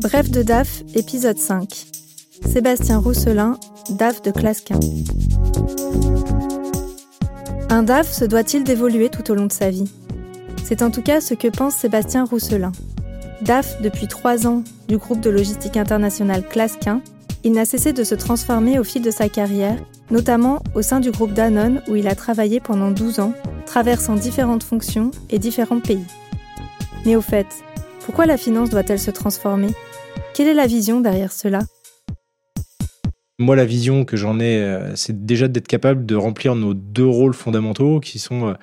Bref de DAF, épisode 5. Sébastien Rousselin, DAF de classe 15. Un DAF se doit-il d'évoluer tout au long de sa vie? C'est en tout cas ce que pense Sébastien Rousselin. DAF depuis trois ans du groupe de logistique internationale Clasquin, il n'a cessé de se transformer au fil de sa carrière, notamment au sein du groupe Danone où il a travaillé pendant 12 ans, traversant différentes fonctions et différents pays. Mais au fait, pourquoi la finance doit-elle se transformer? Quelle est la vision derrière cela? Moi, la vision que j'en ai, euh, c'est déjà d'être capable de remplir nos deux rôles fondamentaux qui sont euh,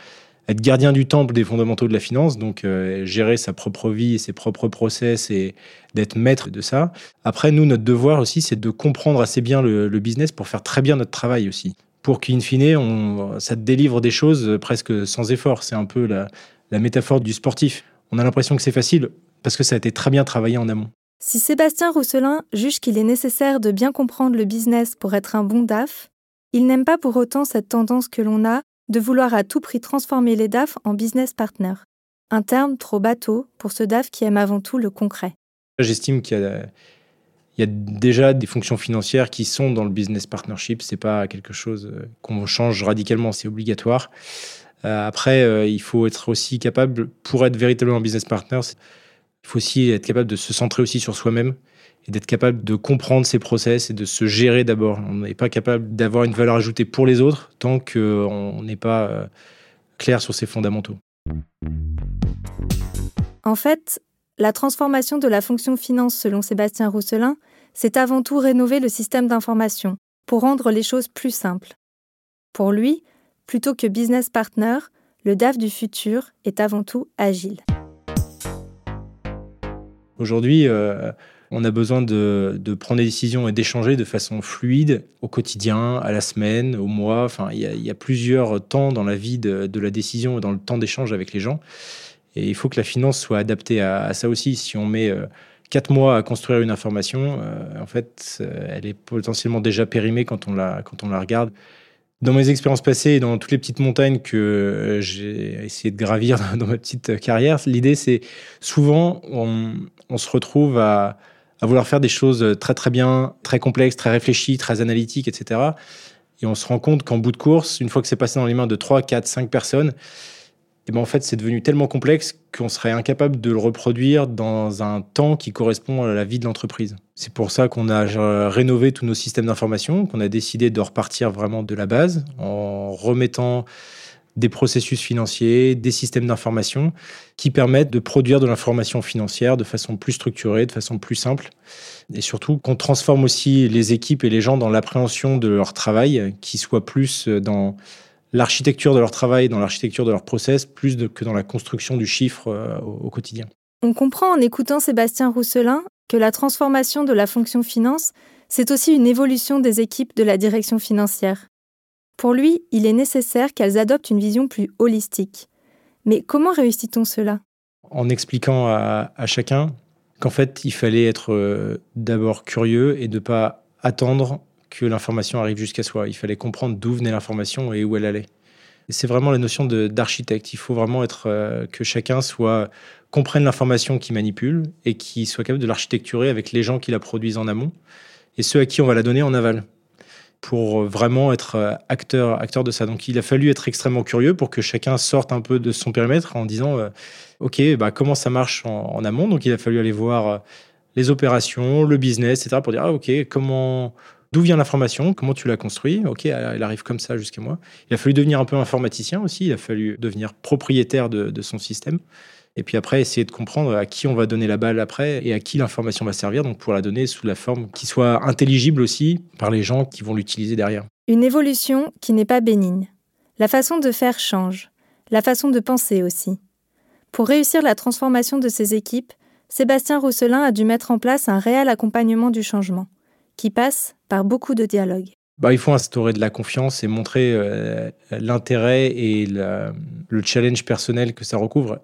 être gardien du temple des fondamentaux de la finance, donc euh, gérer sa propre vie et ses propres process et d'être maître de ça. Après, nous, notre devoir aussi, c'est de comprendre assez bien le, business pour faire très bien notre travail aussi. Pour qu'in fine, ça te délivre des choses presque sans effort. C'est un peu la métaphore du sportif. On a l'impression que c'est facile parce que ça a été très bien travaillé en amont. Si Sébastien Rousselin juge qu'il est nécessaire de bien comprendre le business pour être un bon DAF, il n'aime pas pour autant cette tendance que l'on a de vouloir à tout prix transformer les DAF en business partner. Un terme trop bateau pour ce DAF qui aime avant tout le concret. J'estime qu'il y a, déjà des fonctions financières qui sont dans le business partnership. C'est pas quelque chose euh, qu'on change radicalement, c'est obligatoire. Euh, après, euh, il faut être aussi capable, pour être véritablement business partner, il faut aussi être capable de se centrer aussi sur soi-même et d'être capable de comprendre ses process et de se gérer d'abord. On n'est pas capable d'avoir une valeur ajoutée pour les autres tant qu'on n'est pas euh, clair sur ses fondamentaux. En fait, la transformation de la fonction finance selon Sébastien Rousselin, c'est avant tout rénover le système d'information pour rendre les choses plus simples. Pour lui, plutôt que business partner, le DAF du futur est avant tout agile. Aujourd'hui, euh, on a besoin de, prendre des décisions et d'échanger de façon fluide au quotidien, à la semaine, au mois. Enfin, il y, a plusieurs temps dans la vie de, la décision et dans le temps d'échange avec les gens. Et il faut que la finance soit adaptée à, ça aussi. Si on met euh, quatre mois à construire une information, euh, en fait, elle est potentiellement déjà périmée quand on la, quand on la regarde. Dans mes expériences passées et dans toutes les petites montagnes que euh, j'ai essayé de gravir dans ma petite carrière, l'idée c'est souvent on, se retrouve à, vouloir faire des choses très très bien, très complexes, très réfléchies, très analytiques, etc. Et on se rend compte qu'en bout de course, une fois que c'est passé dans les mains de 3, 4, 5 personnes, et ben en fait, c'est devenu tellement complexe qu'on serait incapable de le reproduire dans un temps qui correspond à la vie de l'entreprise. C'est pour ça qu'on a euh, rénové tous nos systèmes d'information, qu'on a décidé de repartir vraiment de la base en remettant des processus financiers, des systèmes d'information qui permettent de produire de l'information financière de façon plus structurée, de façon plus simple. Et surtout qu'on transforme aussi les équipes et les gens dans l'appréhension de leur travail, qui soit plus dans l'architecture de leur travail, dans l'architecture de leur process, plus que dans la construction du chiffre euh, au, quotidien. On comprend en écoutant Sébastien Rousselin que la transformation de la fonction finance, c'est aussi une évolution des équipes de la direction financière. Pour lui, il est nécessaire qu'elles adoptent une vision plus holistique. Mais comment réussit-on cela? En expliquant à, à chacun qu'en fait, il fallait être euh, d'abord curieux et ne pas attendre que l'information arrive jusqu'à soi. Il fallait comprendre d'où venait l'information et où elle allait. C'est vraiment la notion d'architecte. Il faut vraiment être euh, que chacun soit comprenne l'information qu'il manipule et qui soit capable de l'architecturer avec les gens qui la produisent en amont et ceux à qui on va la donner en aval pour vraiment être euh, acteur, acteur de ça. Donc il a fallu être extrêmement curieux pour que chacun sorte un peu de son périmètre en disant euh, OK, bah, comment ça marche en, en, amont? Donc il a fallu aller voir les opérations, le business, etc. pour dire ah, OK, comment D'où vient l'information? Comment tu l'as construit? Ok, elle arrive comme ça jusqu'à moi. Il a fallu devenir un peu informaticien aussi. Il a fallu devenir propriétaire de, son système. Et puis après, essayer de comprendre à qui on va donner la balle après et à qui l'information va servir, donc pour la donner sous la forme qui soit intelligible aussi par les gens qui vont l'utiliser derrière. Une évolution qui n'est pas bénigne. La façon de faire change, la façon de penser aussi. Pour réussir la transformation de ses équipes, Sébastien Rousselin a dû mettre en place un réel accompagnement du changement qui passe par beaucoup de dialogues. Bah, il faut instaurer de la confiance et montrer euh, l'intérêt et le challenge personnel que ça recouvre.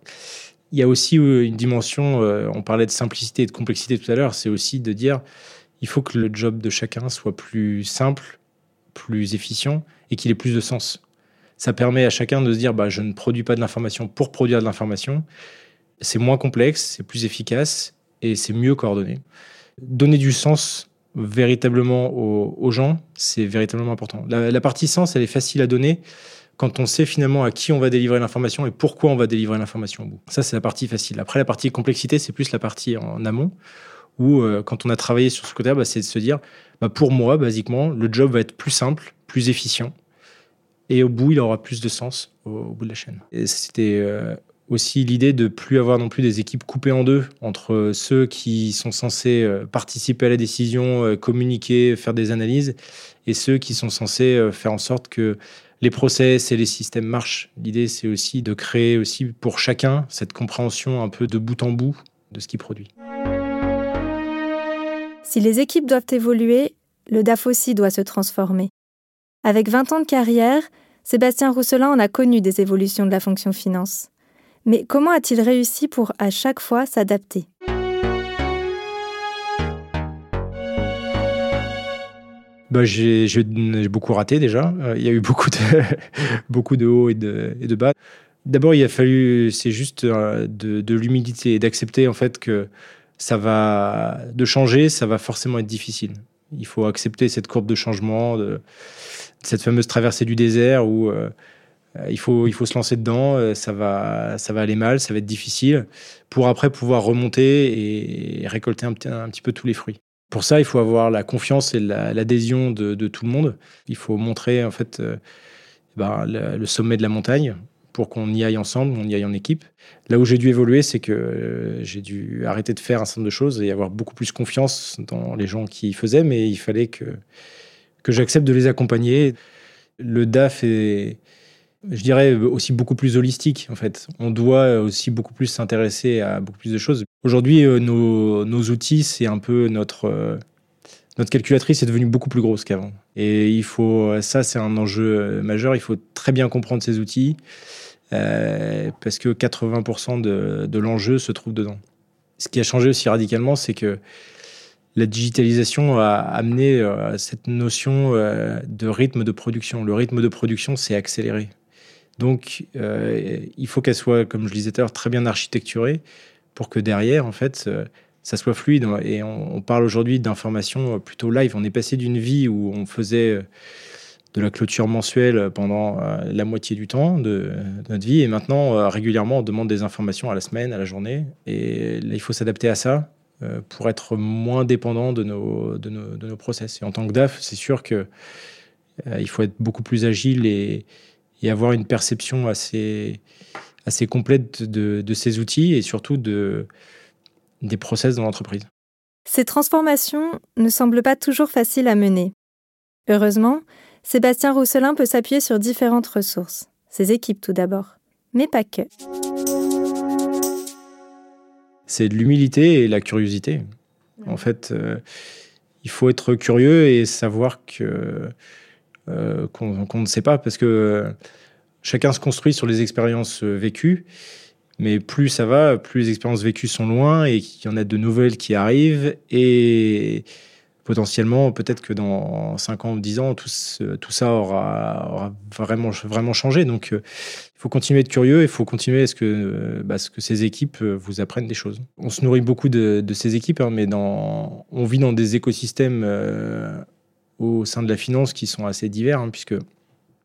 Il y a aussi euh, une dimension, euh, on parlait de simplicité et de complexité tout à l'heure, c'est aussi de dire il faut que le job de chacun soit plus simple, plus efficient et qu'il ait plus de sens. Ça permet à chacun de se dire bah, je ne produis pas de l'information pour produire de l'information. C'est moins complexe, c'est plus efficace et c'est mieux coordonné. Donner du sens véritablement aux, gens, c'est véritablement important. La, partie sens, elle est facile à donner quand on sait finalement à qui on va délivrer l'information et pourquoi on va délivrer l'information au bout. Ça, c'est la partie facile. Après, la partie complexité, c'est plus la partie en amont, où euh, quand on a travaillé sur ce côté-là, bah, c'est de se dire, bah, pour moi, basiquement, le job va être plus simple, plus efficient, et au bout, il aura plus de sens au, bout de la chaîne. C'était euh, aussi l'idée de plus avoir non plus des équipes coupées en deux entre ceux qui sont censés euh, participer à la décision, communiquer, faire des analyses, et ceux qui sont censés faire en sorte que les process et les systèmes marchent. L'idée, c'est aussi de créer aussi pour chacun cette compréhension un peu de bout en bout de ce qu'il produit. Si les équipes doivent évoluer, le DAF aussi doit se transformer. Avec 20 ans de carrière, Sébastien Rousselin en a connu des évolutions de la fonction finance. Mais comment a-t-il réussi pour à chaque fois s'adapter? Bah, j'ai, beaucoup raté déjà. Euh, il y a eu beaucoup de, hauts et de, bas. D'abord, il a fallu, c'est juste euh, de, l'humilité et d'accepter en fait que ça va de changer, ça va forcément être difficile. Il faut accepter cette courbe de changement, cette fameuse traversée du désert où euh, il, faut, il faut se lancer dedans, ça va, ça va aller mal, ça va être difficile, pour après pouvoir remonter et récolter un, un petit peu tous les fruits. Pour ça, il faut avoir la confiance et l'adhésion de, tout le monde. Il faut montrer en fait euh, ben, le, sommet de la montagne pour qu'on y aille ensemble, on y aille en équipe. Là où j'ai dû évoluer, c'est que euh, j'ai dû arrêter de faire un certain nombre de choses et avoir beaucoup plus confiance dans les gens qui faisaient, mais il fallait que, que j'accepte de les accompagner. Le DAF est, je dirais, aussi beaucoup plus holistique, en fait. On doit aussi beaucoup plus s'intéresser à beaucoup plus de choses. Aujourd'hui, euh, nos, outils, c'est un peu notre, euh, notre calculatrice est devenue beaucoup plus grosse qu'avant. Et il faut, ça, c'est un enjeu majeur. Il faut très bien comprendre ces outils euh, parce que 80% de, l'enjeu se trouve dedans. Ce qui a changé aussi radicalement, c'est que la digitalisation a amené cette notion de rythme de production. Le rythme de production s'est accéléré. Donc, euh, il faut qu'elle soit, comme je disais tout à l'heure, très bien architecturée pour que derrière, en fait, euh, ça soit fluide. Et on, parle aujourd'hui d'informations plutôt live. On est passé d'une vie où on faisait euh, de la clôture mensuelle pendant la moitié du temps de, notre vie. Et maintenant, régulièrement, on demande des informations à la semaine, à la journée. Et là, il faut s'adapter à ça pour être moins dépendant de nos, de nos, de nos process. Et en tant que DAF, c'est sûr qu'il il faut être beaucoup plus agile et, et avoir une perception assez, assez complète de, ces outils et surtout de, des process dans l'entreprise. Ces transformations ne semblent pas toujours faciles à mener. Heureusement, Sébastien Rousselin peut s'appuyer sur différentes ressources. Ses équipes tout d'abord, mais pas que. C'est de l'humilité et la curiosité. En fait, euh, il faut être curieux et savoir que euh, qu'on ne sait pas, parce que euh, chacun se construit sur les expériences euh, vécues. Mais plus ça va, plus les expériences vécues sont loin et qu'il y en a de nouvelles qui arrivent. Et potentiellement, peut-être que dans 5 ans ou 10 ans, tout, ça aura, vraiment, changé. Donc, il faut continuer à être curieux, il faut continuer à ce que, bah, ces équipes vous apprennent des choses. On se nourrit beaucoup de, ces équipes, hein, mais on vit dans des écosystèmes au sein de la finance qui sont assez divers, hein, puisque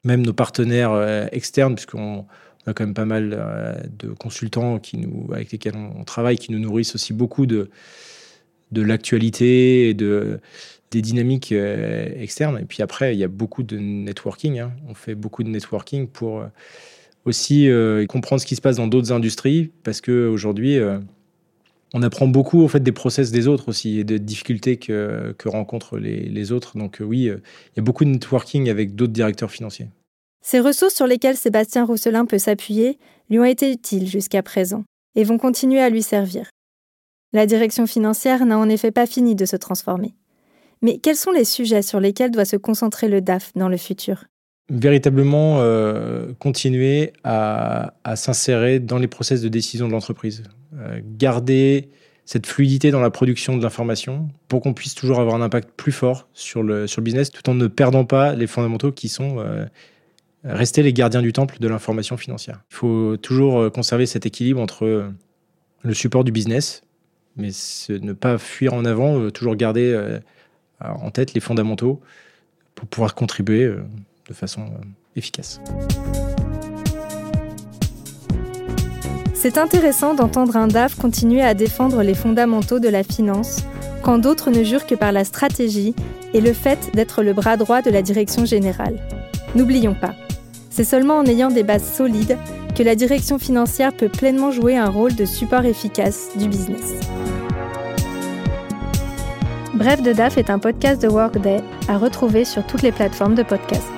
même nos partenaires euh, externes, puisqu'on a quand même pas mal euh, de consultants qui nous, avec lesquels on, travaille, qui nous nourrissent aussi beaucoup de, de l'actualité et de, des dynamiques euh, externes. Et puis après, il y a beaucoup de networking. Hein. On fait beaucoup de networking pour aussi comprendre ce qui se passe dans d'autres industries, parce qu'aujourd'hui, on apprend beaucoup en fait des process des autres aussi et des difficultés que, rencontrent les, autres. Donc euh, oui, euh, il y a beaucoup de networking avec d'autres directeurs financiers. Ces ressources sur lesquelles Sébastien Rousselin peut s'appuyer lui ont été utiles jusqu'à présent et vont continuer à lui servir. La direction financière n'a en effet pas fini de se transformer. Mais quels sont les sujets sur lesquels doit se concentrer le DAF dans le futur? Véritablement euh, continuer à, s'insérer dans les process de décision de l'entreprise. Euh, garder cette fluidité dans la production de l'information pour qu'on puisse toujours avoir un impact plus fort sur le, sur business tout en ne perdant pas les fondamentaux qui sont euh, rester les gardiens du temple de l'information financière. Il faut toujours euh, conserver cet équilibre entre le support du business mais ne pas fuir en avant, toujours garder en tête les fondamentaux pour pouvoir contribuer façon efficace. C'est intéressant d'entendre un DAF continuer à défendre les fondamentaux de la finance quand d'autres ne jurent que par la stratégie et le fait d'être le bras droit de la direction générale. N'oublions pas, c'est seulement en ayant des bases solides que la direction financière peut pleinement jouer un rôle de support efficace du business. Bref de DAF est un podcast de Workday à retrouver sur toutes les plateformes de podcast.